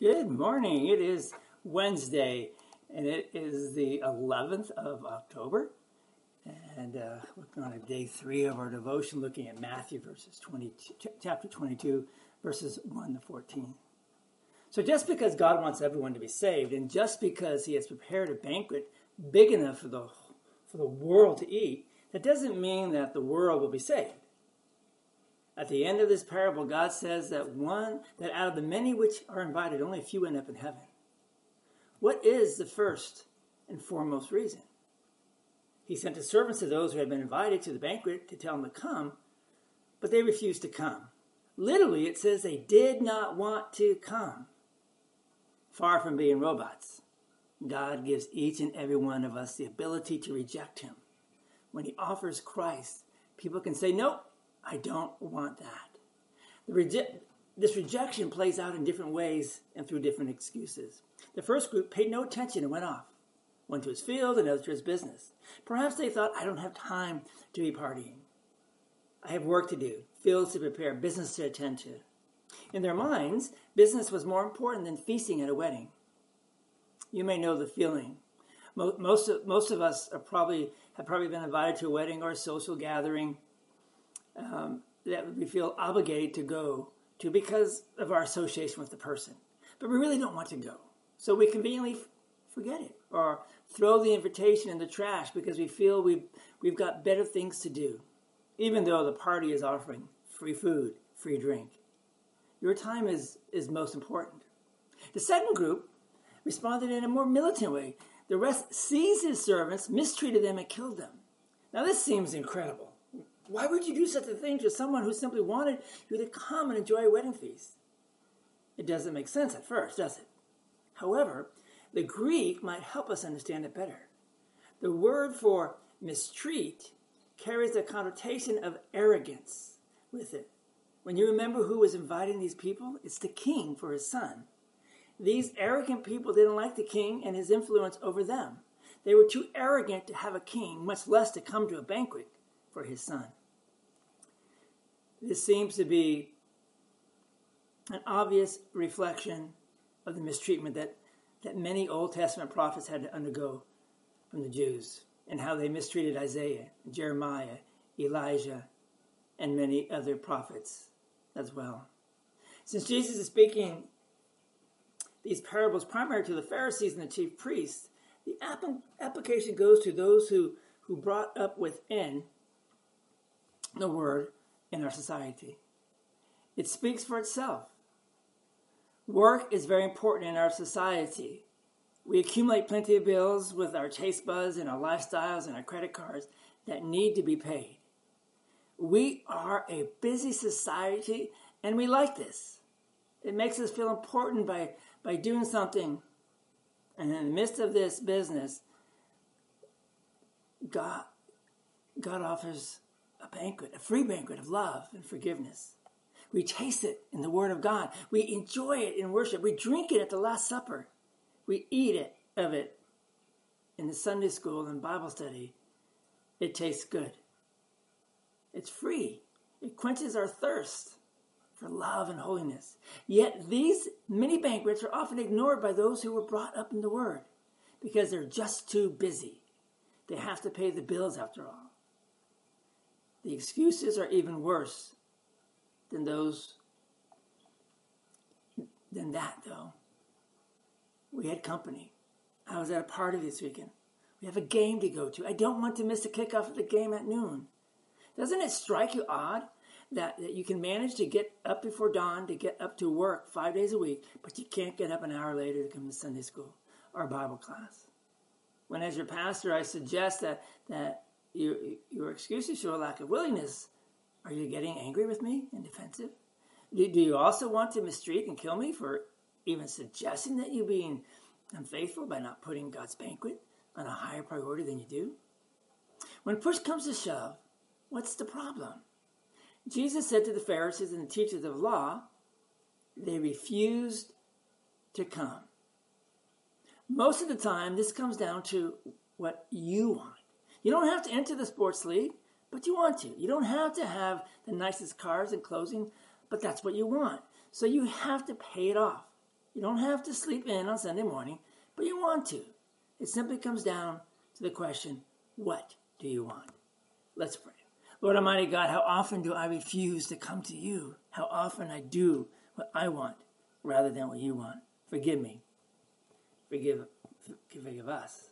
Good morning. It is Wednesday, and it is the 11th of October. And uh, we're on day three of our devotion, looking at Matthew verses 22, chapter 22, verses 1 to 14. So, just because God wants everyone to be saved, and just because He has prepared a banquet big enough for the, for the world to eat, that doesn't mean that the world will be saved. At the end of this parable, God says that one that out of the many which are invited, only a few end up in heaven. What is the first and foremost reason? He sent his servants to those who had been invited to the banquet to tell them to come, but they refused to come. Literally, it says they did not want to come. Far from being robots, God gives each and every one of us the ability to reject him. When he offers Christ, people can say, Nope, I don't want that. Reje- this rejection plays out in different ways and through different excuses. The first group paid no attention and went off. One to his field, another to his business. Perhaps they thought, I don't have time to be partying. I have work to do, fields to prepare, business to attend to. In their minds, business was more important than feasting at a wedding. You may know the feeling. Most of, most of us are probably have probably been invited to a wedding or a social gathering um, that we feel obligated to go to because of our association with the person. But we really don't want to go. So we conveniently f- forget it or throw the invitation in the trash because we feel we've, we've got better things to do, even though the party is offering free food, free drink. Your time is, is most important. The second group responded in a more militant way. The rest seized his servants, mistreated them, and killed them. Now, this seems incredible. Why would you do such a thing to someone who simply wanted you to come and enjoy a wedding feast? It doesn't make sense at first, does it? However, the Greek might help us understand it better. The word for mistreat carries a connotation of arrogance with it. When you remember who was inviting these people, it's the king for his son. These arrogant people didn't like the king and his influence over them. They were too arrogant to have a king, much less to come to a banquet for his son. This seems to be an obvious reflection of the mistreatment that, that many Old Testament prophets had to undergo from the Jews and how they mistreated Isaiah, Jeremiah, Elijah, and many other prophets as well. Since Jesus is speaking these parables primarily to the Pharisees and the chief priests, the application goes to those who, who brought up within the word in our society. It speaks for itself. Work is very important in our society. We accumulate plenty of bills with our taste buds and our lifestyles and our credit cards that need to be paid. We are a busy society and we like this. It makes us feel important by, by doing something. And in the midst of this business, God, God offers a banquet, a free banquet of love and forgiveness. We taste it in the Word of God. We enjoy it in worship. We drink it at the Last Supper. We eat it of it in the Sunday school and Bible study. It tastes good. It's free. It quenches our thirst for love and holiness. Yet these many banquets are often ignored by those who were brought up in the Word because they're just too busy. They have to pay the bills after all. Excuses are even worse than those than that though. We had company. I was at a party this weekend. We have a game to go to. I don't want to miss the kickoff of the game at noon. Doesn't it strike you odd that, that you can manage to get up before dawn to get up to work five days a week, but you can't get up an hour later to come to Sunday school or Bible class? When, as your pastor, I suggest that, that your, your excuses show a lack of willingness. Are you getting angry with me and defensive? Do, do you also want to mistreat and kill me for even suggesting that you're being unfaithful by not putting God's banquet on a higher priority than you do? When push comes to shove, what's the problem? Jesus said to the Pharisees and the teachers of law, they refused to come. Most of the time, this comes down to what you want. You don't have to enter the sports league, but you want to. You don't have to have the nicest cars and clothing, but that's what you want. So you have to pay it off. You don't have to sleep in on Sunday morning, but you want to. It simply comes down to the question, what do you want? Let's pray. Lord Almighty God, how often do I refuse to come to you? How often I do what I want rather than what you want. Forgive me. Forgive, forgive us.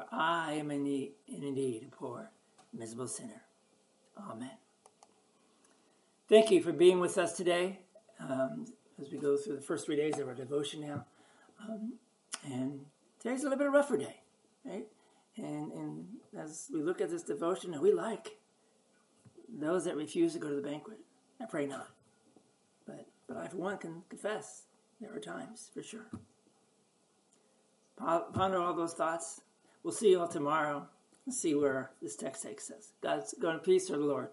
For I am indeed, a poor, miserable sinner. Amen. Thank you for being with us today um, as we go through the first three days of our devotion now. Um, and today's a little bit of a rougher day, right? And, and as we look at this devotion, we like those that refuse to go to the banquet. I pray not. But, but I, for one, can confess there are times, for sure. Ponder all those thoughts. We'll see you all tomorrow and see where this text takes us. God's going to peace or the Lord.